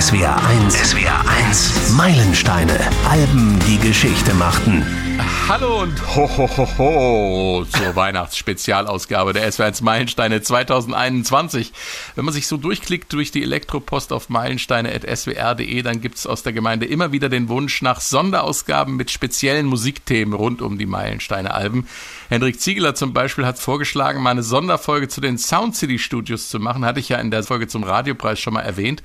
SWR 1. SWR 1. Meilensteine. Alben, die Geschichte machten. Hallo und ho, ho, ho, ho zur Weihnachtsspezialausgabe der SWR1 Meilensteine 2021. Wenn man sich so durchklickt durch die Elektropost auf meilensteine.swr.de, dann gibt's aus der Gemeinde immer wieder den Wunsch nach Sonderausgaben mit speziellen Musikthemen rund um die Meilensteine-Alben. Hendrik Ziegler zum Beispiel hat vorgeschlagen, mal eine Sonderfolge zu den Sound City Studios zu machen. Hatte ich ja in der Folge zum Radiopreis schon mal erwähnt.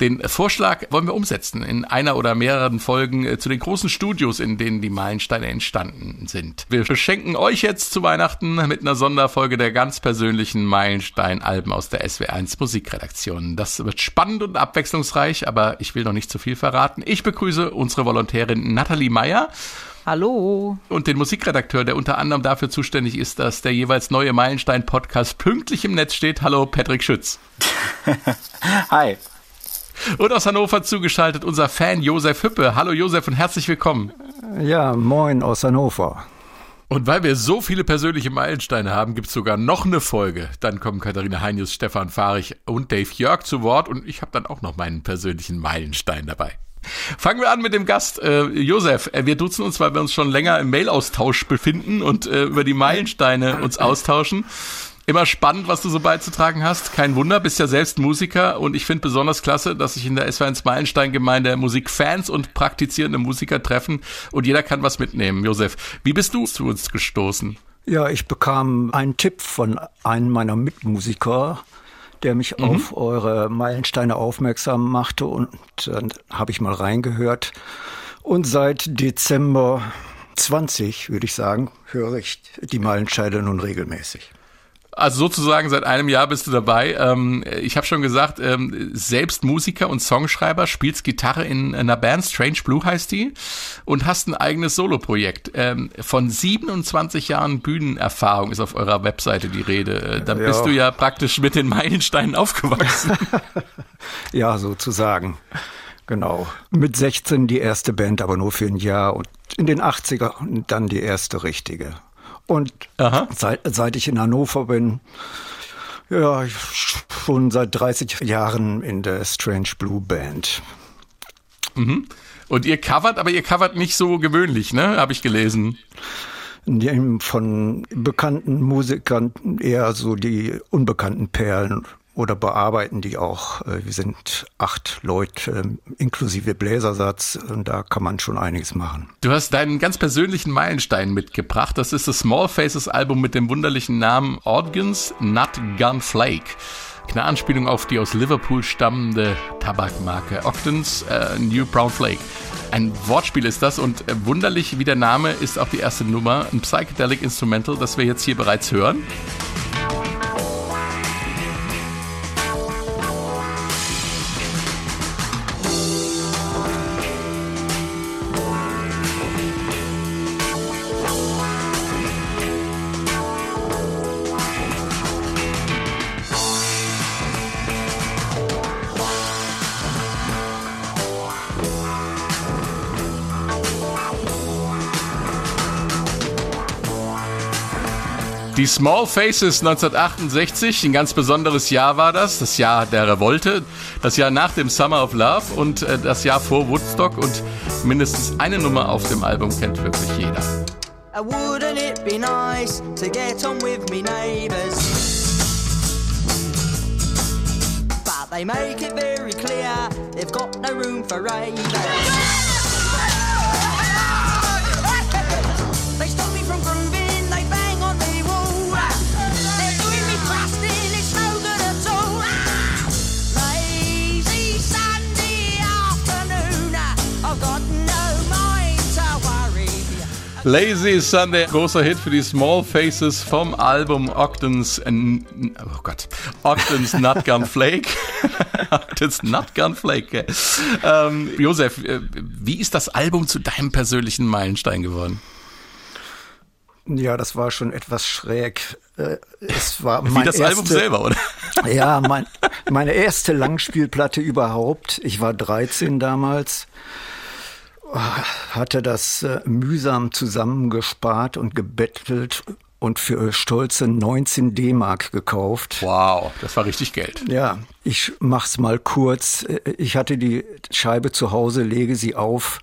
Den Vorschlag wollen wir umsetzen in einer oder mehreren Folgen äh, zu den großen Studios, in denen die Meilensteine entstanden sind. Wir schenken euch jetzt zu Weihnachten mit einer Sonderfolge der ganz persönlichen Meilenstein-Alben aus der SW1 Musikredaktion. Das wird spannend und abwechslungsreich, aber ich will noch nicht zu viel verraten. Ich begrüße unsere Volontärin Nathalie Meyer. Hallo. Und den Musikredakteur, der unter anderem dafür zuständig ist, dass der jeweils neue Meilenstein-Podcast pünktlich im Netz steht. Hallo, Patrick Schütz. Hi. Und aus Hannover zugeschaltet unser Fan Josef Hüppe. Hallo Josef und herzlich willkommen. Ja, moin aus Hannover. Und weil wir so viele persönliche Meilensteine haben, gibt es sogar noch eine Folge. Dann kommen Katharina Heinius, Stefan Fahrich und Dave Jörg zu Wort und ich habe dann auch noch meinen persönlichen Meilenstein dabei. Fangen wir an mit dem Gast, äh, Josef. Äh, wir duzen uns, weil wir uns schon länger im Mailaustausch befinden und äh, über die Meilensteine uns austauschen. Immer spannend, was du so beizutragen hast. Kein Wunder, bist ja selbst Musiker und ich finde besonders klasse, dass sich in der SW1 Meilenstein-Gemeinde Musikfans und praktizierende Musiker treffen und jeder kann was mitnehmen. Josef, wie bist du zu uns gestoßen? Ja, ich bekam einen Tipp von einem meiner Mitmusiker, der mich mhm. auf eure Meilensteine aufmerksam machte und dann habe ich mal reingehört. Und seit Dezember 20, würde ich sagen, höre ich die Meilensteine nun regelmäßig. Also sozusagen seit einem Jahr bist du dabei. Ähm, ich habe schon gesagt, ähm, selbst Musiker und Songschreiber, spielst Gitarre in einer Band, Strange Blue heißt die, und hast ein eigenes Soloprojekt. Ähm, von 27 Jahren Bühnenerfahrung ist auf eurer Webseite die Rede. Äh, da bist du ja praktisch mit den Meilensteinen aufgewachsen. ja, sozusagen. Genau. Mit 16 die erste Band, aber nur für ein Jahr und in den 80er dann die erste richtige. Und seit, seit ich in Hannover bin, ja, schon seit 30 Jahren in der Strange Blue Band. Mhm. Und ihr covert, aber ihr covert nicht so gewöhnlich, ne? Habe ich gelesen. Von bekannten Musikern eher so die unbekannten Perlen oder bearbeiten die auch. Äh, wir sind acht Leute inklusive Bläsersatz und da kann man schon einiges machen. Du hast deinen ganz persönlichen Meilenstein mitgebracht. Das ist das Small Faces Album mit dem wunderlichen Namen Organs Nut Gun Flake. Eine Anspielung auf die aus Liverpool stammende Tabakmarke Ogden's äh, New Brown Flake. Ein Wortspiel ist das und äh, wunderlich wie der Name ist auch die erste Nummer, ein Psychedelic Instrumental, das wir jetzt hier bereits hören. Small Faces 1968, ein ganz besonderes Jahr war das, das Jahr der Revolte, das Jahr nach dem Summer of Love und äh, das Jahr vor Woodstock und mindestens eine Nummer auf dem Album kennt wirklich jeder. Uh, wouldn't it be nice to get on with me neighbors? But they make it very clear they've got no room for ravers. Lazy Sunday, großer Hit für die Small Faces vom Album Ogden's, oh Gott, Ogden's Nutgun Flake. Ogden's Nutgun Flake. Ähm, Josef, äh, wie ist das Album zu deinem persönlichen Meilenstein geworden? Ja, das war schon etwas schräg. Äh, es war Wie das erste, Album selber, oder? Ja, mein, meine erste Langspielplatte überhaupt. Ich war 13 damals hatte das äh, mühsam zusammengespart und gebettelt und für stolze 19 D-Mark gekauft. Wow, das war richtig Geld. Ja, ich mach's mal kurz. Ich hatte die Scheibe zu Hause, lege sie auf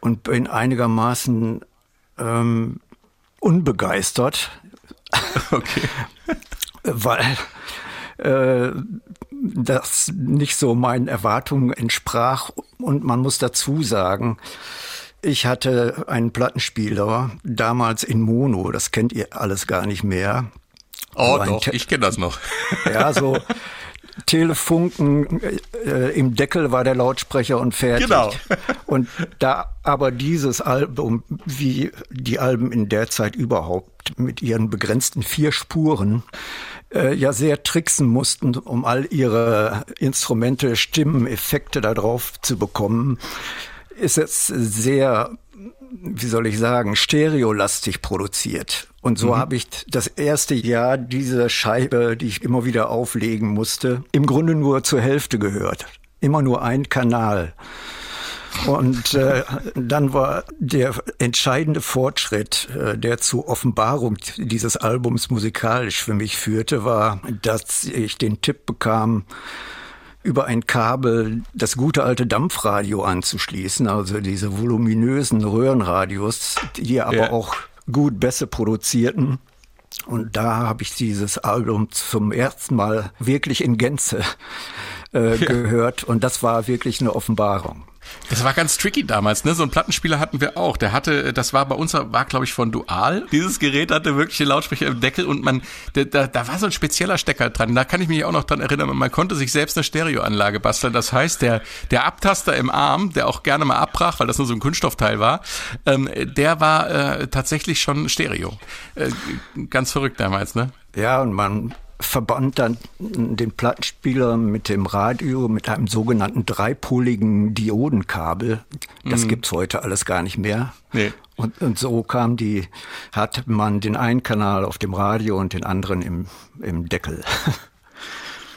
und bin einigermaßen ähm, unbegeistert. Okay. Weil äh, das nicht so meinen Erwartungen entsprach. Und man muss dazu sagen, ich hatte einen Plattenspieler, damals in Mono, das kennt ihr alles gar nicht mehr. Oh doch, Te ich kenne das noch. Ja, so Telefunken äh, im Deckel war der Lautsprecher und fertig. Genau. Und da aber dieses Album, wie die Alben in der Zeit überhaupt, mit ihren begrenzten vier Spuren, äh, ja sehr tricksen mussten, um all ihre Instrumente, Stimmen, Effekte da drauf zu bekommen, ist es sehr, wie soll ich sagen, stereolastig produziert. Und so mhm. habe ich das erste Jahr diese Scheibe, die ich immer wieder auflegen musste, im Grunde nur zur Hälfte gehört. Immer nur ein Kanal. Und äh, dann war der entscheidende Fortschritt, äh, der zur Offenbarung dieses Albums musikalisch für mich führte, war, dass ich den Tipp bekam, über ein Kabel das gute alte Dampfradio anzuschließen, also diese voluminösen Röhrenradios, die aber ja. auch gut Bässe produzierten. Und da habe ich dieses Album zum ersten Mal wirklich in Gänze äh, ja. gehört. Und das war wirklich eine Offenbarung. Das war ganz tricky damals, ne? So ein Plattenspieler hatten wir auch. Der hatte, das war bei uns, war glaube ich von Dual. Dieses Gerät hatte wirkliche Lautsprecher im Deckel und man, da, da war so ein spezieller Stecker dran. Da kann ich mich auch noch dran erinnern. Man konnte sich selbst eine Stereoanlage basteln. Das heißt, der, der Abtaster im Arm, der auch gerne mal abbrach, weil das nur so ein Kunststoffteil war, ähm, der war äh, tatsächlich schon Stereo. Äh, ganz verrückt damals, ne? Ja, und man verband dann den Plattenspieler mit dem Radio mit einem sogenannten dreipoligen Diodenkabel. Das mhm. gibt's heute alles gar nicht mehr. Nee. Und, und so kam die, hat man den einen Kanal auf dem Radio und den anderen im, im Deckel.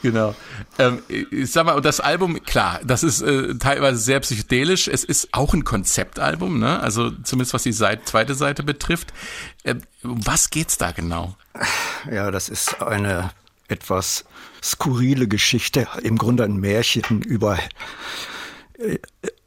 Genau. Ähm, ich sag mal, und das Album, klar, das ist äh, teilweise sehr psychedelisch. Es ist auch ein Konzeptalbum, ne? Also zumindest was die Seite, zweite Seite betrifft. Ähm, was geht's da genau? Ja, das ist eine etwas skurrile Geschichte, im Grunde ein Märchen über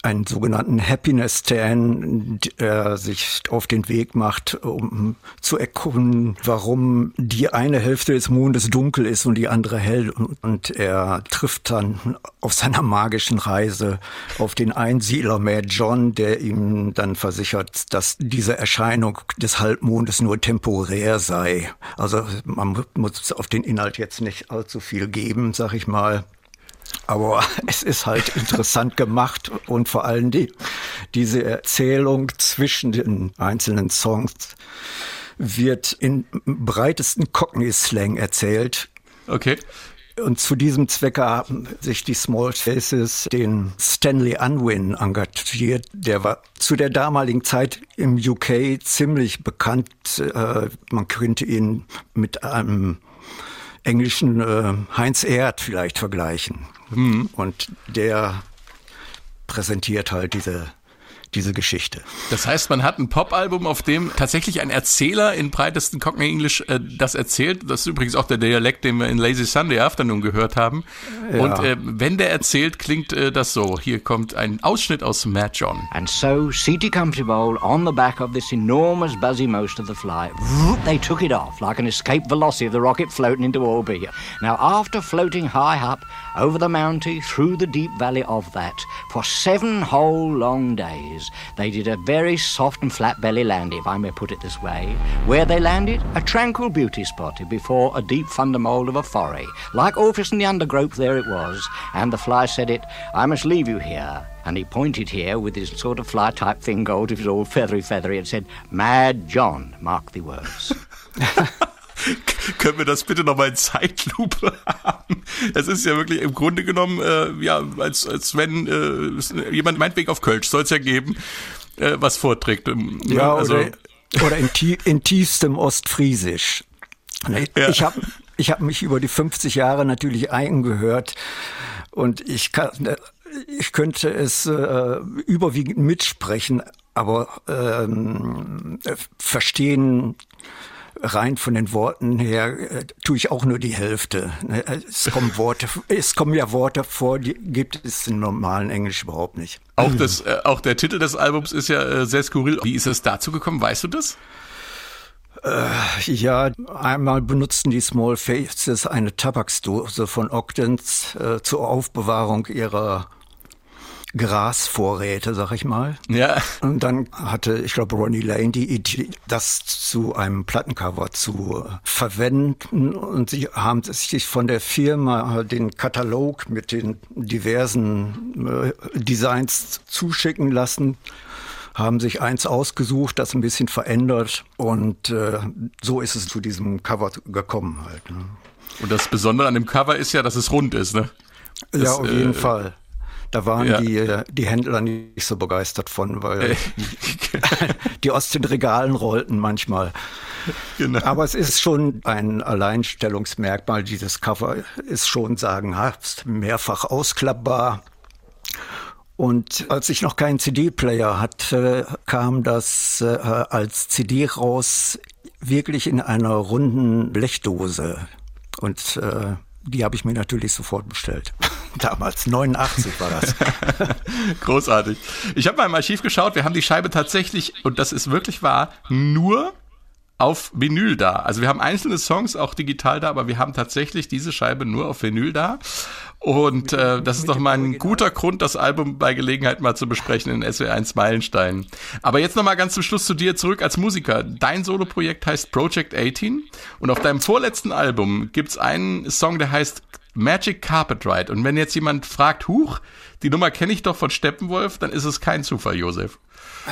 einen sogenannten Happiness Stan, der sich auf den Weg macht, um zu erkunden, warum die eine Hälfte des Mondes dunkel ist und die andere hell. Und er trifft dann auf seiner magischen Reise auf den Einsiedler Mad John, der ihm dann versichert, dass diese Erscheinung des Halbmondes nur temporär sei. Also man muss auf den Inhalt jetzt nicht allzu viel geben, sag ich mal. Aber es ist halt interessant gemacht und vor allem die, diese Erzählung zwischen den einzelnen Songs wird in breitesten Cockney-Slang erzählt. Okay. Und zu diesem Zwecke haben sich die Small Faces den Stanley Unwin engagiert. Der war zu der damaligen Zeit im UK ziemlich bekannt. Äh, man könnte ihn mit einem englischen äh, Heinz Erd vielleicht vergleichen. Mhm. Und der präsentiert halt diese diese Geschichte. Das heißt, man hat ein Popalbum, auf dem tatsächlich ein Erzähler in breitesten Cockney English äh, das erzählt. Das ist übrigens auch der Dialekt, den wir in Lazy Sunday Afternoon gehört haben. Ja. Und äh, wenn der erzählt, klingt äh, das so. Hier kommt ein Ausschnitt aus Mad John. And so, seated comfortable on the back of this enormous buzzy most of the flight, they took it off like an escape velocity of the rocket floating into orbit. Now, after floating high up over the mountain through the deep valley of that for seven whole long days, they did a very soft and flat belly landing, if I may put it this way. Where they landed, a tranquil beauty spot before a deep thundermold of a foray. Like Orpheus in the undergrowth, there it was, and the fly said it, I must leave you here. And he pointed here with his sort of fly type thing gold, it was all feathery feathery, and said, Mad John, mark the words. Können wir das bitte nochmal in Zeitlupe haben? Es ist ja wirklich im Grunde genommen, äh, ja, als, als wenn äh, jemand meinetwegen auf Kölsch soll es ja geben, äh, was vorträgt. Ähm, ne? Ja, also, oder, oder in, tie in tiefstem Ostfriesisch. Ja. Ich habe ich hab mich über die 50 Jahre natürlich eingehört und ich kann, ich könnte es äh, überwiegend mitsprechen, aber ähm, verstehen rein von den Worten her äh, tue ich auch nur die Hälfte. Ne? Es kommen Worte, es kommen ja Worte vor, die gibt es im normalen Englisch überhaupt nicht. Auch das, äh, auch der Titel des Albums ist ja äh, sehr skurril. Wie ist es dazu gekommen? Weißt du das? Äh, ja, einmal benutzten die Small Faces eine Tabaksdose von Octans äh, zur Aufbewahrung ihrer Grasvorräte, sag ich mal. Ja. Und dann hatte, ich glaube, Ronnie Lane die Idee, das zu einem Plattencover zu verwenden. Und sie haben sich von der Firma den Katalog mit den diversen äh, Designs zuschicken lassen haben sich eins ausgesucht, das ein bisschen verändert und äh, so ist es zu diesem Cover gekommen halt. Ne? Und das Besondere an dem Cover ist ja, dass es rund ist, ne? Das, ja, auf jeden äh, Fall. Da waren ja. die, äh, die Händler nicht so begeistert von, weil die aus den Regalen rollten manchmal. Genau. Aber es ist schon ein Alleinstellungsmerkmal. Dieses Cover ist schon sagenhaft, mehrfach ausklappbar. Und als ich noch keinen CD-Player hatte, kam das äh, als CD raus, wirklich in einer runden Blechdose. Und äh, die habe ich mir natürlich sofort bestellt. Damals, 89 war das. Großartig. Ich habe mal im Archiv geschaut, wir haben die Scheibe tatsächlich, und das ist wirklich wahr, nur auf Vinyl da. Also wir haben einzelne Songs auch digital da, aber wir haben tatsächlich diese Scheibe nur auf Vinyl da. Und äh, das ist doch mal ein guter Grund, das Album bei Gelegenheit mal zu besprechen in SW1 Meilenstein. Aber jetzt noch mal ganz zum Schluss zu dir zurück als Musiker. Dein Soloprojekt heißt Project 18 und auf deinem vorletzten Album gibt's einen Song, der heißt Magic Carpet Ride. Und wenn jetzt jemand fragt, huch, die Nummer kenne ich doch von Steppenwolf, dann ist es kein Zufall, Josef.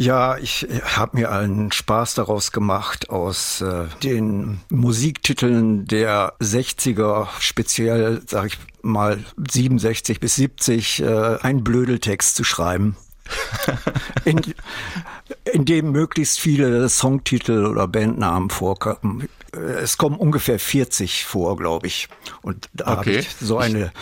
Ja, ich habe mir einen Spaß daraus gemacht, aus äh, den Musiktiteln der 60er, speziell, sag ich mal, 67 bis 70, äh, einen Blödeltext zu schreiben. in, in dem möglichst viele Songtitel oder Bandnamen vorkommen. Es kommen ungefähr 40 vor, glaube ich. Und da okay. habe ich so eine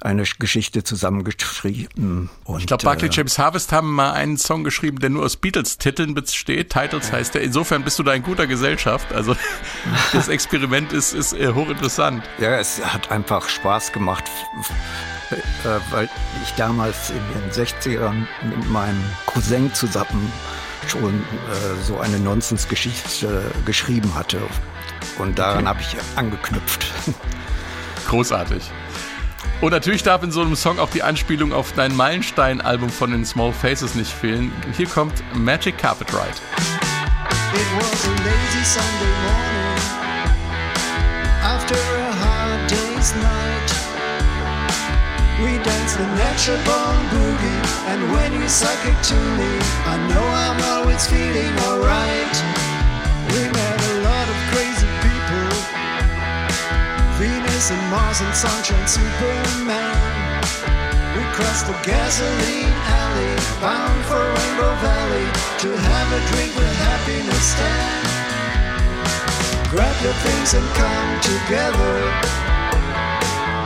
eine Geschichte zusammengeschrieben. Und, ich glaube, Barclay äh, James Harvest haben mal einen Song geschrieben, der nur aus Beatles-Titeln besteht. Titles heißt der. Insofern bist du da in guter Gesellschaft. Also das Experiment ist, ist äh, hochinteressant. Ja, es hat einfach Spaß gemacht, äh, weil ich damals in den 60ern mit meinem Cousin zusammen schon äh, so eine Nonsensgeschichte geschrieben hatte. Und daran okay. habe ich angeknüpft. Großartig. Und natürlich darf in so einem Song auch die Anspielung auf dein Meilenstein-Album von den Small Faces nicht fehlen. Hier kommt Magic Carpet Ride. It was a lazy Sunday morning after a hard day's night. We danced the natural born boogie, and when you suck it to me, I know I'm always feeling alright. We And Mars and Sunshine Superman. We crossed the gasoline alley, bound for Rainbow Valley to have a drink with happiness stand. Grab your things and come together.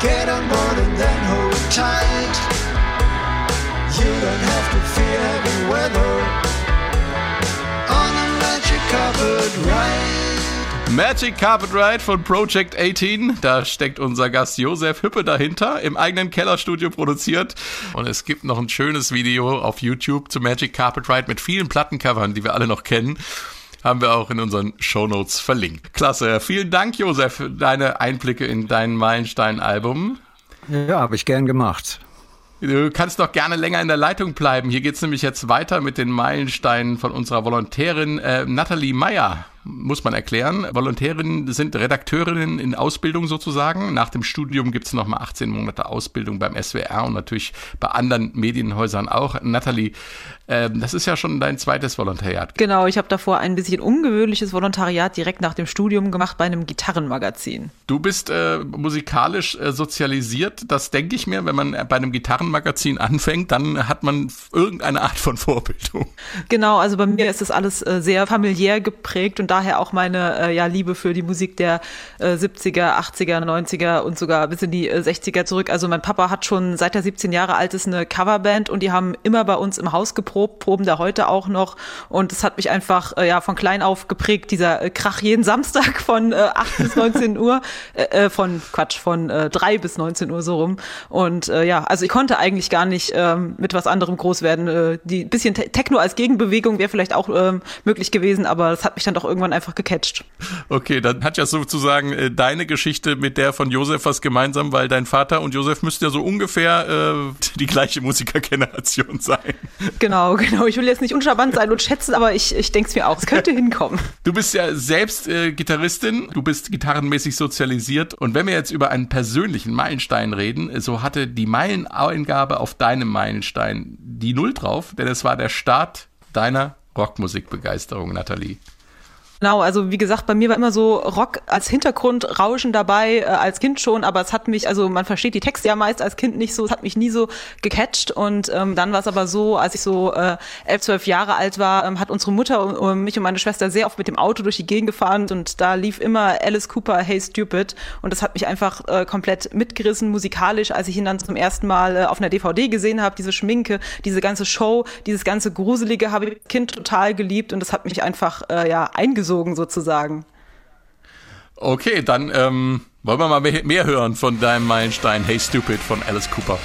Get on board and then hold tight. You don't have to fear heavy weather on a magic covered ride. Magic Carpet Ride von Project 18. Da steckt unser Gast Josef Hüppe dahinter, im eigenen Kellerstudio produziert. Und es gibt noch ein schönes Video auf YouTube zu Magic Carpet Ride mit vielen Plattencovern, die wir alle noch kennen. Haben wir auch in unseren Shownotes verlinkt. Klasse. Vielen Dank, Josef, für deine Einblicke in dein Meilenstein-Album. Ja, habe ich gern gemacht. Du kannst doch gerne länger in der Leitung bleiben. Hier geht es nämlich jetzt weiter mit den Meilensteinen von unserer Volontärin äh, Nathalie Meyer muss man erklären. Volontärinnen sind Redakteurinnen in Ausbildung sozusagen. Nach dem Studium gibt es nochmal 18 Monate Ausbildung beim SWR und natürlich bei anderen Medienhäusern auch. Nathalie, äh, das ist ja schon dein zweites Volontariat. Genau, ich habe davor ein bisschen ungewöhnliches Volontariat direkt nach dem Studium gemacht bei einem Gitarrenmagazin. Du bist äh, musikalisch äh, sozialisiert, das denke ich mir, wenn man bei einem Gitarrenmagazin anfängt, dann hat man irgendeine Art von Vorbildung. Genau, also bei mir ist das alles äh, sehr familiär geprägt und daher auch meine äh, ja, Liebe für die Musik der äh, 70er, 80er, 90er und sogar bis in die äh, 60er zurück. Also mein Papa hat schon seit er 17 Jahre alt ist eine Coverband und die haben immer bei uns im Haus geprobt, proben da heute auch noch und es hat mich einfach äh, ja von klein auf geprägt, dieser äh, Krach jeden Samstag von äh, 8 bis 19 Uhr, äh, äh, von Quatsch, von äh, 3 bis 19 Uhr so rum und äh, ja, also ich konnte eigentlich gar nicht ähm, mit was anderem groß werden. Äh, die bisschen Techno als Gegenbewegung wäre vielleicht auch ähm, möglich gewesen, aber das hat mich dann doch irgendwann einfach gecatcht. Okay, dann hat ja sozusagen äh, deine Geschichte mit der von Josef was gemeinsam, weil dein Vater und Josef müssten ja so ungefähr äh, die gleiche Musikergeneration sein. Genau, genau. Ich will jetzt nicht uncharmant sein und schätzen, aber ich, ich denke es mir auch. Es könnte hinkommen. Du bist ja selbst äh, Gitarristin, du bist gitarrenmäßig sozialisiert und wenn wir jetzt über einen persönlichen Meilenstein reden, so hatte die Meileneingabe auf deinem Meilenstein die Null drauf, denn es war der Start deiner Rockmusikbegeisterung, Nathalie. Genau, also wie gesagt, bei mir war immer so Rock als Hintergrund Rauschen dabei, äh, als Kind schon, aber es hat mich, also man versteht die Texte ja meist als Kind nicht so, es hat mich nie so gecatcht und ähm, dann war es aber so, als ich so äh, elf, zwölf Jahre alt war, ähm, hat unsere Mutter und, und mich und meine Schwester sehr oft mit dem Auto durch die Gegend gefahren und da lief immer Alice Cooper, Hey Stupid und das hat mich einfach äh, komplett mitgerissen musikalisch, als ich ihn dann zum ersten Mal äh, auf einer DVD gesehen habe, diese Schminke, diese ganze Show, dieses ganze Gruselige habe ich Kind total geliebt und das hat mich einfach äh, ja eingesogen sozusagen. Okay, dann ähm, wollen wir mal mehr hören von deinem Meilenstein Hey Stupid von Alice Cooper.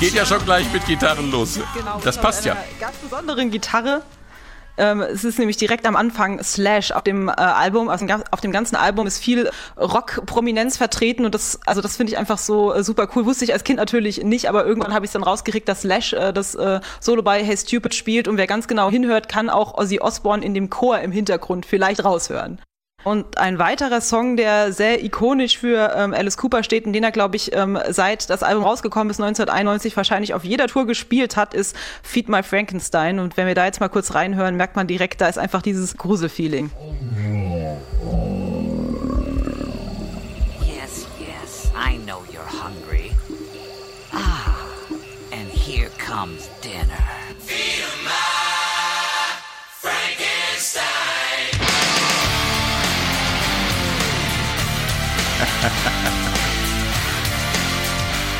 Geht ja schon gleich mit Gitarren los. Genau, das passt ja. Ganz besonderen Gitarre. Ähm, es ist nämlich direkt am Anfang Slash auf dem äh, Album, also auf dem ganzen Album ist viel Rock-Prominenz vertreten und das, also das finde ich einfach so äh, super cool. Wusste ich als Kind natürlich nicht, aber irgendwann habe ich dann rausgekriegt, dass Slash äh, das äh, Solo bei Hey Stupid spielt und wer ganz genau hinhört, kann auch Ozzy Osbourne in dem Chor im Hintergrund vielleicht raushören. Und ein weiterer Song, der sehr ikonisch für ähm, Alice Cooper steht und den er, glaube ich, ähm, seit das Album rausgekommen ist, 1991, wahrscheinlich auf jeder Tour gespielt hat, ist Feed My Frankenstein. Und wenn wir da jetzt mal kurz reinhören, merkt man direkt, da ist einfach dieses Gruselfeeling.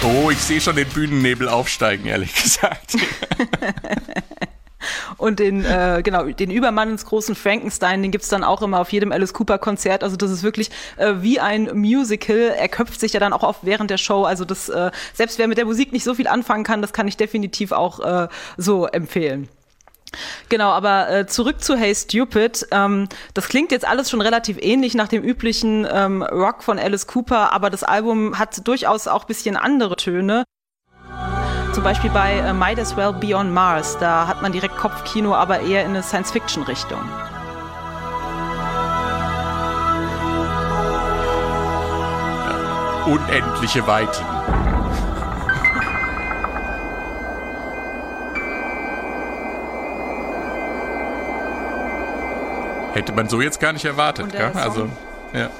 Oh, ich sehe schon den Bühnennebel aufsteigen, ehrlich gesagt. Und den, äh, genau, den Übermann ins großen Frankenstein, den gibt's dann auch immer auf jedem Alice Cooper-Konzert. Also das ist wirklich äh, wie ein Musical. Er köpft sich ja dann auch oft während der Show. Also das, äh, selbst wer mit der Musik nicht so viel anfangen kann, das kann ich definitiv auch äh, so empfehlen. Genau, aber äh, zurück zu Hey Stupid. Ähm, das klingt jetzt alles schon relativ ähnlich nach dem üblichen ähm, Rock von Alice Cooper, aber das Album hat durchaus auch bisschen andere Töne. Zum Beispiel bei äh, Might As Well Be On Mars. Da hat man direkt Kopfkino, aber eher in eine Science-Fiction-Richtung. Unendliche Weiten. Hätte man so jetzt gar nicht erwartet, gell? Also, ja.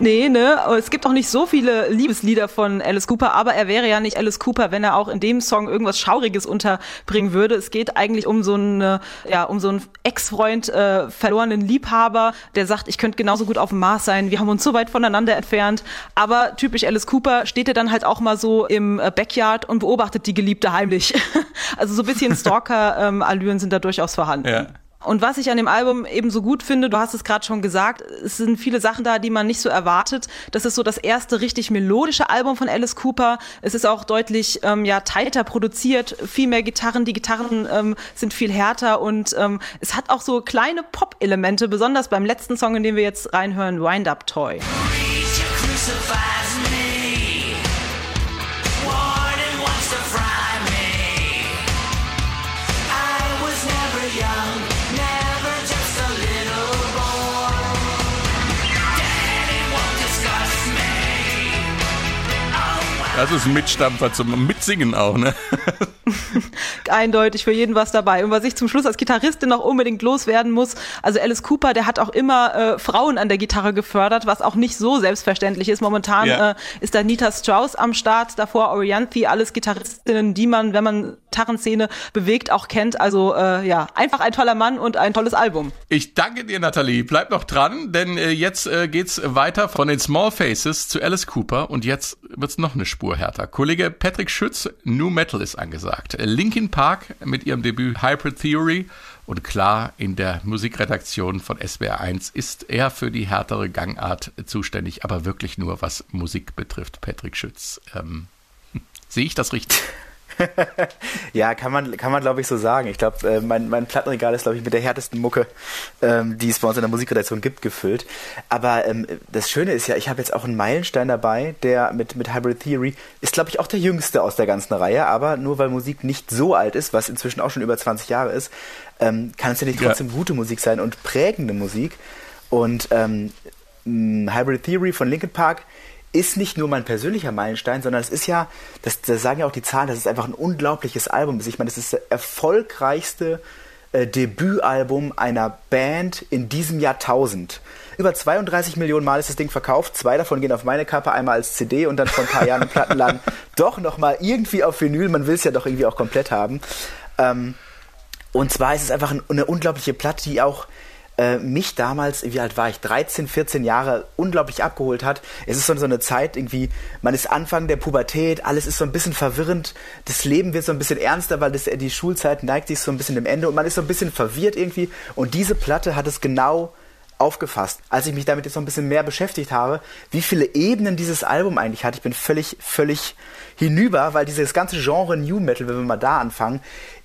Nee, ne? Es gibt auch nicht so viele Liebeslieder von Alice Cooper, aber er wäre ja nicht Alice Cooper, wenn er auch in dem Song irgendwas Schauriges unterbringen würde. Es geht eigentlich um so einen, äh, ja, um so einen Ex-Freund, äh, verlorenen Liebhaber, der sagt, ich könnte genauso gut auf dem Mars sein, wir haben uns so weit voneinander entfernt. Aber typisch Alice Cooper steht er dann halt auch mal so im äh, Backyard und beobachtet die Geliebte heimlich. also so ein bisschen Stalker-Allüren ähm, sind da durchaus vorhanden. Ja. Und was ich an dem Album eben so gut finde, du hast es gerade schon gesagt, es sind viele Sachen da, die man nicht so erwartet. Das ist so das erste richtig melodische Album von Alice Cooper. Es ist auch deutlich ähm, ja tighter produziert, viel mehr Gitarren. Die Gitarren ähm, sind viel härter und ähm, es hat auch so kleine Pop-Elemente, besonders beim letzten Song, in dem wir jetzt reinhören, Wind Up Toy. Das ist ein Mitstampfer zum Mitsingen auch, ne? Eindeutig für jeden was dabei. Und was ich zum Schluss als Gitarristin noch unbedingt loswerden muss, also Alice Cooper, der hat auch immer äh, Frauen an der Gitarre gefördert, was auch nicht so selbstverständlich ist. Momentan ja. äh, ist da Nita Strauss am Start, davor Orianthi, alles Gitarristinnen, die man, wenn man Gitarrenszene bewegt, auch kennt. Also äh, ja, einfach ein toller Mann und ein tolles Album. Ich danke dir, Nathalie. Bleib noch dran, denn äh, jetzt äh, geht's weiter von den Small Faces zu Alice Cooper und jetzt wird's noch eine Spur härter. Kollege Patrick Schütz, New Metal ist angesagt. Linkin Park mit ihrem Debüt Hybrid Theory und klar, in der Musikredaktion von SWR1 ist er für die härtere Gangart zuständig, aber wirklich nur was Musik betrifft, Patrick Schütz. Ähm, sehe ich das richtig? ja, kann man, kann man glaube ich so sagen. Ich glaube, äh, mein, mein Plattenregal ist, glaube ich, mit der härtesten Mucke, ähm, die es bei uns in der Musikredaktion gibt, gefüllt. Aber ähm, das Schöne ist ja, ich habe jetzt auch einen Meilenstein dabei, der mit, mit Hybrid Theory ist, glaube ich, auch der jüngste aus der ganzen Reihe. Aber nur weil Musik nicht so alt ist, was inzwischen auch schon über 20 Jahre ist, ähm, kann es ja nicht trotzdem ja. gute Musik sein und prägende Musik. Und ähm, Hybrid Theory von Linkin Park ist nicht nur mein persönlicher Meilenstein, sondern es ist ja, das, das sagen ja auch die Zahlen, das ist einfach ein unglaubliches Album. Ich meine, das ist das erfolgreichste äh, Debütalbum einer Band in diesem Jahrtausend. Über 32 Millionen Mal ist das Ding verkauft. Zwei davon gehen auf meine Kappe, einmal als CD und dann vor ein paar Jahren im Plattenladen doch nochmal irgendwie auf Vinyl. Man will es ja doch irgendwie auch komplett haben. Ähm, und zwar ist es einfach eine unglaubliche Platte, die auch äh, mich damals, wie alt war ich, 13, 14 Jahre unglaublich abgeholt hat. Es ist so, so eine Zeit irgendwie, man ist Anfang der Pubertät, alles ist so ein bisschen verwirrend, das Leben wird so ein bisschen ernster, weil das, die Schulzeit neigt sich so ein bisschen dem Ende und man ist so ein bisschen verwirrt irgendwie und diese Platte hat es genau aufgefasst, als ich mich damit jetzt noch ein bisschen mehr beschäftigt habe, wie viele Ebenen dieses Album eigentlich hat. Ich bin völlig, völlig hinüber, weil dieses ganze Genre New Metal, wenn wir mal da anfangen,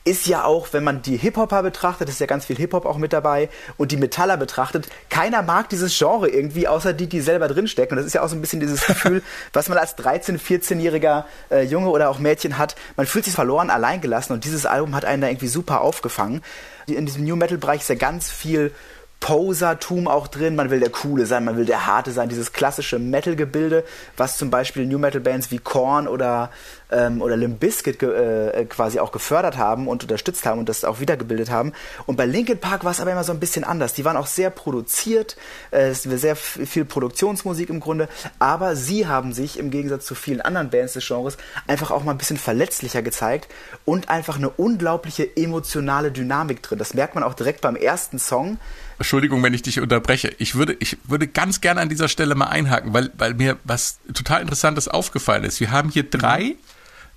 ist ja auch, wenn man die Hip-Hopper betrachtet, ist ja ganz viel Hip-Hop auch mit dabei, und die Metaller betrachtet, keiner mag dieses Genre irgendwie, außer die, die selber drinstecken. Und das ist ja auch so ein bisschen dieses Gefühl, was man als 13-, 14-jähriger äh, Junge oder auch Mädchen hat. Man fühlt sich verloren, alleingelassen und dieses Album hat einen da irgendwie super aufgefangen. In diesem New Metal-Bereich ist ja ganz viel Posertum auch drin. Man will der Coole sein, man will der Harte sein. Dieses klassische Metal-Gebilde, was zum Beispiel New Metal-Bands wie Korn oder, ähm, oder Limp Bizkit äh, quasi auch gefördert haben und unterstützt haben und das auch wiedergebildet haben. Und bei Linkin Park war es aber immer so ein bisschen anders. Die waren auch sehr produziert, äh, sehr viel Produktionsmusik im Grunde, aber sie haben sich im Gegensatz zu vielen anderen Bands des Genres einfach auch mal ein bisschen verletzlicher gezeigt und einfach eine unglaubliche emotionale Dynamik drin. Das merkt man auch direkt beim ersten Song Entschuldigung, wenn ich dich unterbreche. Ich würde, ich würde ganz gerne an dieser Stelle mal einhaken, weil, weil mir was total Interessantes aufgefallen ist. Wir haben hier drei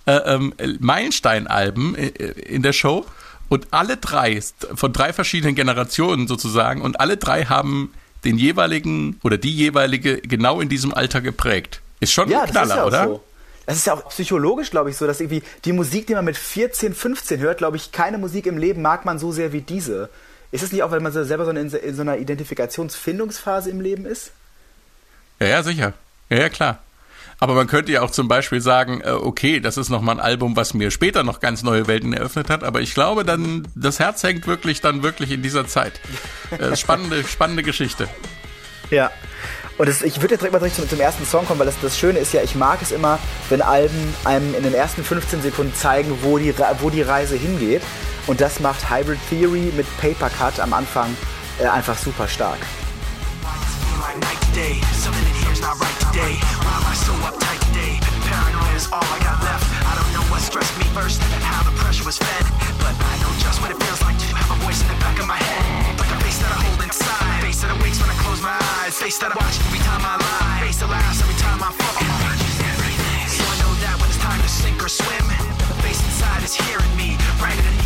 äh, ähm, Meilenstein-Alben äh, in der Show und alle drei von drei verschiedenen Generationen sozusagen und alle drei haben den jeweiligen oder die jeweilige genau in diesem Alter geprägt. Ist schon ja, ein Knaller, ja oder? So. Das ist ja auch psychologisch, glaube ich, so, dass irgendwie die Musik, die man mit 14, 15 hört, glaube ich, keine Musik im Leben mag man so sehr wie diese. Ist es nicht auch, weil man selber so in, in so einer Identifikationsfindungsphase im Leben ist? Ja, ja, sicher. Ja, ja, klar. Aber man könnte ja auch zum Beispiel sagen, äh, okay, das ist nochmal ein Album, was mir später noch ganz neue Welten eröffnet hat, aber ich glaube dann, das Herz hängt wirklich dann wirklich in dieser Zeit. Äh, spannende, spannende Geschichte. Ja. Und das, ich würde jetzt direkt mal direkt zum, zum, ersten Song kommen, weil das, das Schöne ist ja, ich mag es immer, wenn Alben einem in den ersten 15 Sekunden zeigen, wo die, wo die Reise hingeht. Und das macht Hybrid Theory mit Paper Cut am Anfang äh, einfach super stark. Face that I watch every time I lie. Face that laughs every time I fall. So I know that when it's time to sink or swim, the face inside is hearing me right underneath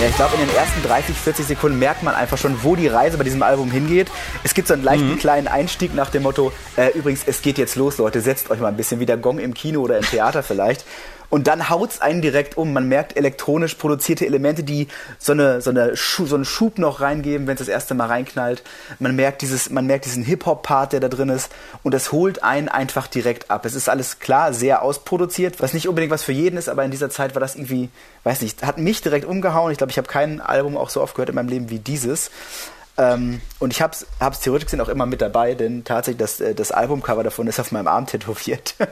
ja, ich glaube, in den ersten 30, 40 Sekunden merkt man einfach schon, wo die Reise bei diesem Album hingeht. Es gibt so einen leichten mhm. kleinen Einstieg nach dem Motto, äh, übrigens, es geht jetzt los, Leute, setzt euch mal ein bisschen wie der Gong im Kino oder im Theater vielleicht. Und dann haut's einen direkt um. Man merkt elektronisch produzierte Elemente, die so, eine, so, eine so einen Schub noch reingeben, wenn es das erste Mal reinknallt. Man merkt, dieses, man merkt diesen Hip-Hop-Part, der da drin ist. Und das holt einen einfach direkt ab. Es ist alles klar, sehr ausproduziert, was nicht unbedingt was für jeden ist, aber in dieser Zeit war das irgendwie, weiß nicht, hat mich direkt umgehauen. Ich glaube, ich habe kein Album auch so oft gehört in meinem Leben wie dieses. Ähm, und ich habe es theoretisch gesehen auch immer mit dabei, denn tatsächlich das, äh, das Albumcover davon ist auf meinem Arm tätowiert.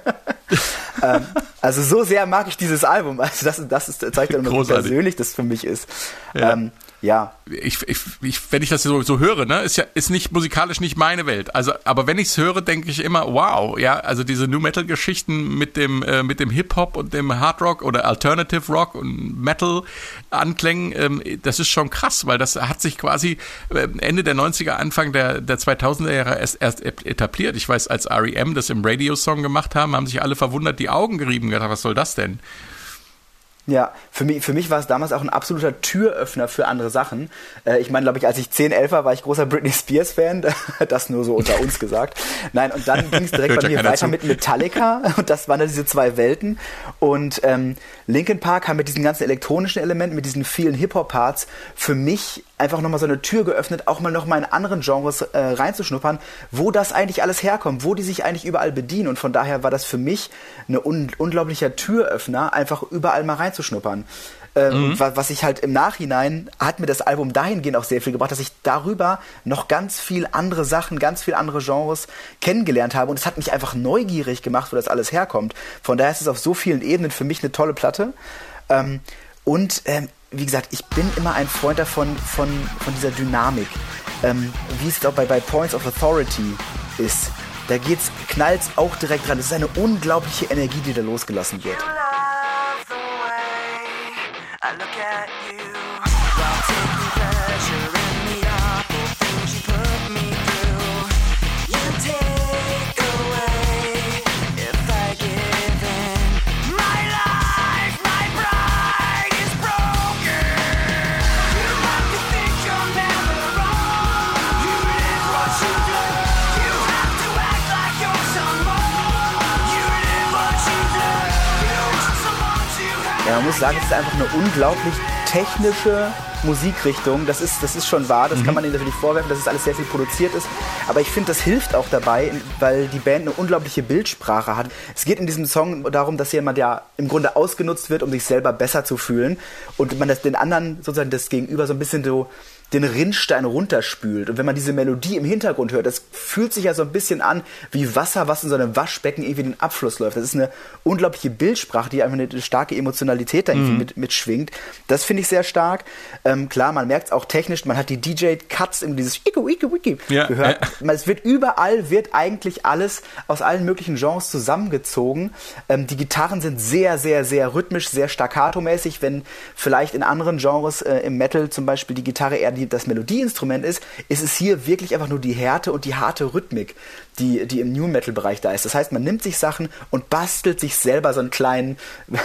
ähm, also so sehr mag ich dieses Album. Also das, das ist, zeigt dann, wie persönlich das für mich ist. Ja. Ähm, ja. Ich, ich, ich, wenn ich das so, so höre, ne, ist ja ist nicht musikalisch nicht meine Welt. Also, aber wenn ich es höre, denke ich immer, wow, ja, also diese New Metal Geschichten mit dem äh, mit dem Hip Hop und dem Hard Rock oder Alternative Rock und Metal Anklängen, ähm, das ist schon krass, weil das hat sich quasi äh, Ende der 90er, Anfang der der 2000er Jahre erst, erst etabliert. Ich weiß, als REM das im Radio Song gemacht haben, haben sich alle verwundert die Augen gerieben, gedacht, was soll das denn? Ja, für mich, für mich war es damals auch ein absoluter Türöffner für andere Sachen. Äh, ich meine, glaube ich, als ich 10, 11 war, war ich großer Britney Spears-Fan. das nur so unter uns gesagt. Nein, und dann ging es direkt bei mir weiter zu. mit Metallica. Und das waren dann diese zwei Welten. Und ähm, Linkin Park haben mit diesen ganzen elektronischen Elementen, mit diesen vielen Hip-Hop-Parts für mich einfach nochmal so eine Tür geöffnet, auch mal nochmal in anderen Genres äh, reinzuschnuppern, wo das eigentlich alles herkommt, wo die sich eigentlich überall bedienen. Und von daher war das für mich ein un unglaublicher Türöffner, einfach überall mal reinzuschnuppern. Ähm, mhm. was ich halt im Nachhinein hat mir das Album dahingehend auch sehr viel gebracht, dass ich darüber noch ganz viel andere Sachen, ganz viel andere Genres kennengelernt habe und es hat mich einfach neugierig gemacht, wo das alles herkommt. Von daher ist es auf so vielen Ebenen für mich eine tolle Platte. Ähm, und ähm, wie gesagt, ich bin immer ein Freund davon, von, von dieser Dynamik. Ähm, wie es auch bei, bei Points of Authority ist. Da geht's, knallt's auch direkt dran. Es ist eine unglaubliche Energie, die da losgelassen wird. Ja, man muss sagen, es ist einfach eine unglaublich technische Musikrichtung. Das ist, das ist schon wahr, das mhm. kann man ihnen natürlich vorwerfen, dass es alles sehr viel produziert ist. Aber ich finde, das hilft auch dabei, weil die Band eine unglaubliche Bildsprache hat. Es geht in diesem Song darum, dass jemand ja im Grunde ausgenutzt wird, um sich selber besser zu fühlen. Und man das den anderen sozusagen das Gegenüber so ein bisschen so den Rinnstein runterspült. Und wenn man diese Melodie im Hintergrund hört, das fühlt sich ja so ein bisschen an wie Wasser, was in so einem Waschbecken irgendwie den Abfluss läuft. Das ist eine unglaubliche Bildsprache, die einfach eine starke Emotionalität da irgendwie mhm. mit, mitschwingt. Das finde ich sehr stark. Ähm, klar, man merkt es auch technisch, man hat die DJ-Cuts, in dieses Iku, Iku, Wiki ja, gehört. Ja. Es wird überall, wird eigentlich alles aus allen möglichen Genres zusammengezogen. Ähm, die Gitarren sind sehr, sehr, sehr rhythmisch, sehr staccato-mäßig, wenn vielleicht in anderen Genres, äh, im Metal zum Beispiel, die Gitarre eher die, das Melodieinstrument ist, ist es hier wirklich einfach nur die Härte und die harte Rhythmik, die, die im New Metal-Bereich da ist. Das heißt, man nimmt sich Sachen und bastelt sich selber so einen kleinen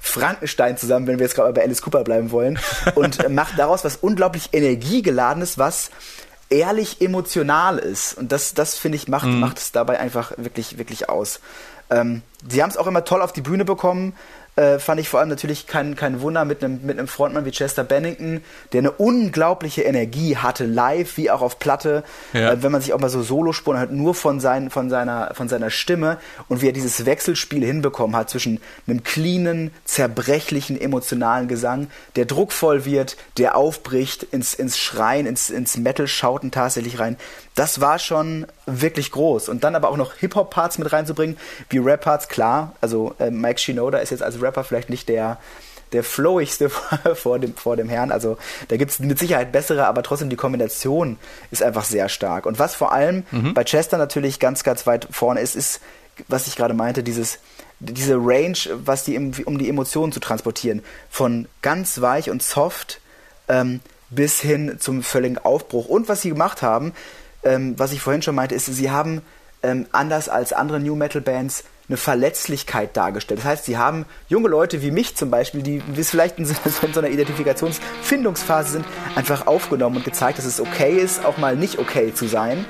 Frankenstein zusammen, wenn wir jetzt gerade bei Alice Cooper bleiben wollen, und macht daraus was unglaublich energiegeladenes, was ehrlich emotional ist. Und das, das finde ich, macht, mhm. macht es dabei einfach wirklich, wirklich aus. Ähm, sie haben es auch immer toll auf die Bühne bekommen äh, fand ich vor allem natürlich kein, kein Wunder mit einem, mit einem Frontmann wie Chester Bennington, der eine unglaubliche Energie hatte, live wie auch auf Platte. Ja. Äh, wenn man sich auch mal so Solospuren hört, nur von, sein, von, seiner, von seiner Stimme und wie er dieses Wechselspiel hinbekommen hat zwischen einem cleanen, zerbrechlichen, emotionalen Gesang, der druckvoll wird, der aufbricht, ins, ins Schreien, ins, ins Metal-Schauten tatsächlich rein. Das war schon wirklich groß. Und dann aber auch noch Hip-Hop-Parts mit reinzubringen, wie Rap-Parts, klar. Also äh, Mike Shinoda ist jetzt als Rapper vielleicht nicht der, der flowigste vor dem, vor dem Herrn. Also da gibt es mit Sicherheit bessere, aber trotzdem die Kombination ist einfach sehr stark. Und was vor allem mhm. bei Chester natürlich ganz, ganz weit vorne ist, ist, was ich gerade meinte, dieses, diese Range, was die, um die Emotionen zu transportieren. Von ganz weich und soft ähm, bis hin zum völligen Aufbruch. Und was sie gemacht haben, ähm, was ich vorhin schon meinte, ist, sie haben ähm, anders als andere New Metal Bands eine Verletzlichkeit dargestellt. Das heißt, sie haben junge Leute wie mich zum Beispiel, die, die vielleicht in so einer Identifikationsfindungsphase sind, einfach aufgenommen und gezeigt, dass es okay ist, auch mal nicht okay zu sein.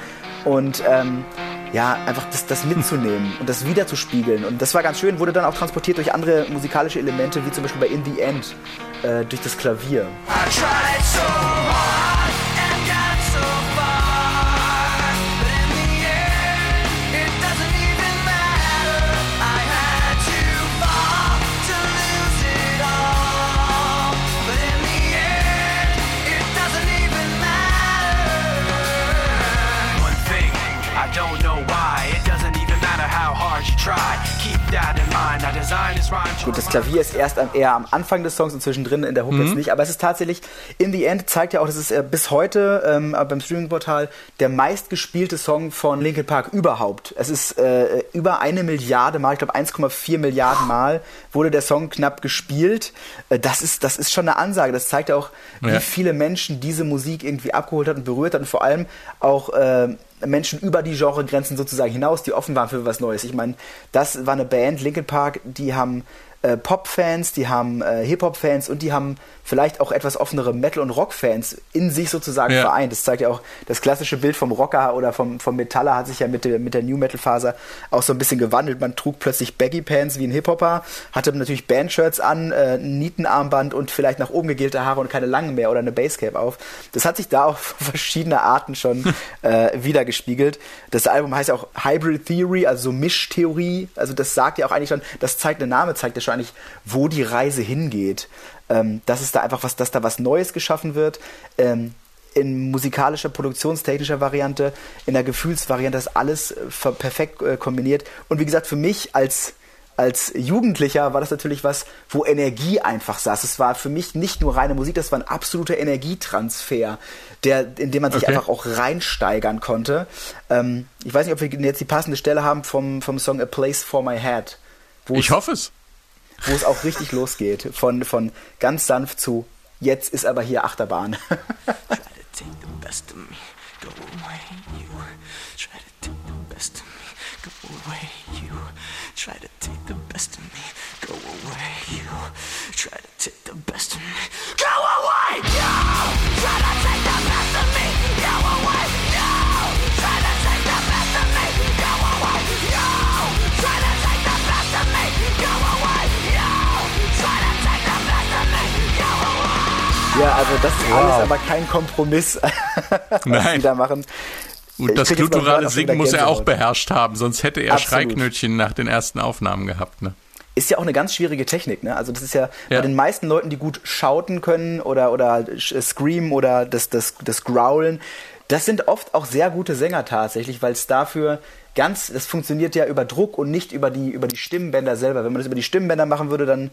Und ähm, ja, einfach das, das mitzunehmen und das wiederzuspiegeln. Und das war ganz schön, wurde dann auch transportiert durch andere musikalische Elemente, wie zum Beispiel bei In the End, äh, durch das Klavier. I tried so hard. Gut, das Klavier ist erst am, eher am Anfang des Songs und zwischendrin in der Hook mhm. jetzt nicht, aber es ist tatsächlich, in the end zeigt ja auch, dass es äh, bis heute ähm, beim Streaming-Portal der meistgespielte Song von Linkin Park überhaupt. Es ist äh, über eine Milliarde Mal, ich glaube 1,4 Milliarden Mal wurde der Song knapp gespielt. Äh, das, ist, das ist schon eine Ansage. Das zeigt ja auch, wie ja. viele Menschen diese Musik irgendwie abgeholt hat und berührt hat und vor allem auch äh, Menschen über die Genregrenzen sozusagen hinaus, die offen waren für was Neues. Ich meine, das war eine Band, Linkin Park, die haben äh, Pop-Fans, die haben äh, Hip-Hop-Fans und die haben vielleicht auch etwas offenere Metal- und Rock-Fans in sich sozusagen ja. vereint. Das zeigt ja auch, das klassische Bild vom Rocker oder vom, vom Metaller hat sich ja mit der, mit der New Metal-Faser auch so ein bisschen gewandelt. Man trug plötzlich Baggy-Pants wie ein Hip-Hopper, hatte natürlich Bandshirts an, äh, ein Nietenarmband und vielleicht nach oben gegelte Haare und keine langen mehr oder eine Basecape auf. Das hat sich da auf verschiedene Arten schon äh, wiedergespiegelt. Das Album heißt ja auch Hybrid Theory, also so Mischtheorie. Also das sagt ja auch eigentlich schon, das zeigt, der Name zeigt ja schon eigentlich, wo die Reise hingeht ähm, dass es da einfach was, dass da was Neues geschaffen wird. Ähm, in musikalischer, produktionstechnischer Variante, in der Gefühlsvariante ist alles äh, perfekt äh, kombiniert. Und wie gesagt, für mich als als Jugendlicher war das natürlich was, wo Energie einfach saß. Es war für mich nicht nur reine Musik, das war ein absoluter Energietransfer, der, in dem man sich okay. einfach auch reinsteigern konnte. Ähm, ich weiß nicht, ob wir jetzt die passende Stelle haben vom, vom Song A Place for My Head. ich hoffe es wo es auch richtig losgeht. Von, von ganz sanft zu jetzt ist aber hier Achterbahn. Try to take the best of me, go away, you. Try to also das ist wow. alles aber kein Kompromiss, was Nein. die da machen. Und das gutturale Singen muss er auch beherrscht haben, sonst hätte er Absolut. Schreiknötchen nach den ersten Aufnahmen gehabt. Ne? Ist ja auch eine ganz schwierige Technik, ne? Also das ist ja, ja. bei den meisten Leuten, die gut schauten können oder, oder screamen oder das, das, das growlen, das sind oft auch sehr gute Sänger tatsächlich, weil es dafür ganz, das funktioniert ja über Druck und nicht über die, über die Stimmbänder selber. Wenn man das über die Stimmbänder machen würde, dann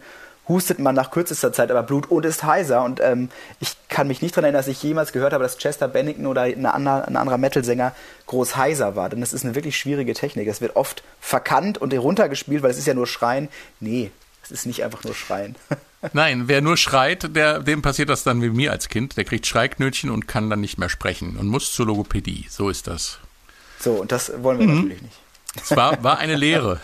hustet man nach kürzester Zeit aber Blut und ist heiser. Und ähm, ich kann mich nicht daran erinnern, dass ich jemals gehört habe, dass Chester Bennington oder eine andere, ein anderer Metal-Sänger groß heiser war. Denn das ist eine wirklich schwierige Technik. Es wird oft verkannt und heruntergespielt, weil es ist ja nur Schreien. Nee, es ist nicht einfach nur Schreien. Nein, wer nur schreit, der, dem passiert das dann wie mir als Kind. Der kriegt Schreiknötchen und kann dann nicht mehr sprechen und muss zur Logopädie. So ist das. So, und das wollen wir mhm. natürlich nicht. Es war, war eine Lehre.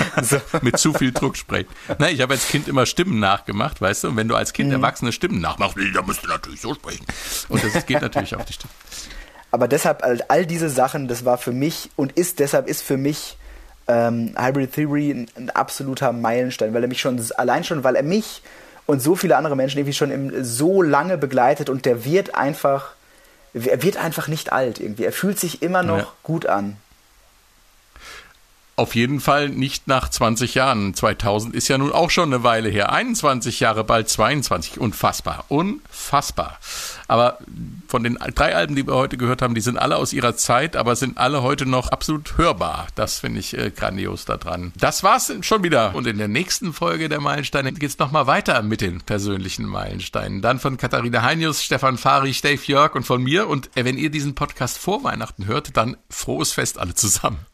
so. Mit zu viel Druck sprechen. Na, ich habe als Kind immer Stimmen nachgemacht, weißt du? Und wenn du als Kind mhm. erwachsene Stimmen nachmachst, dann musst du natürlich so sprechen. Und das geht natürlich auf die Stimme. Aber deshalb, all diese Sachen, das war für mich und ist deshalb ist für mich ähm, Hybrid Theory ein, ein, absoluter Meilenstein, weil er mich schon, allein schon, weil er mich und so viele andere Menschen irgendwie schon im, so lange begleitet und der wird einfach, er wird einfach nicht alt irgendwie. Er fühlt sich immer noch ja. gut an. Auf jeden Fall nicht nach 20 Jahren. 2000 ist ja nun auch schon eine Weile her. 21 Jahre, bald 22. Unfassbar. Unfassbar. Aber von den drei Alben, die wir heute gehört haben, die sind alle aus ihrer Zeit, aber sind alle heute noch absolut hörbar. Das finde ich äh, grandios daran. Das war's schon wieder. Und in der nächsten Folge der Meilensteine geht's nochmal weiter mit den persönlichen Meilensteinen. Dann von Katharina Heinius, Stefan Fahrig, Dave Jörg und von mir. Und äh, wenn ihr diesen Podcast vor Weihnachten hört, dann frohes Fest alle zusammen.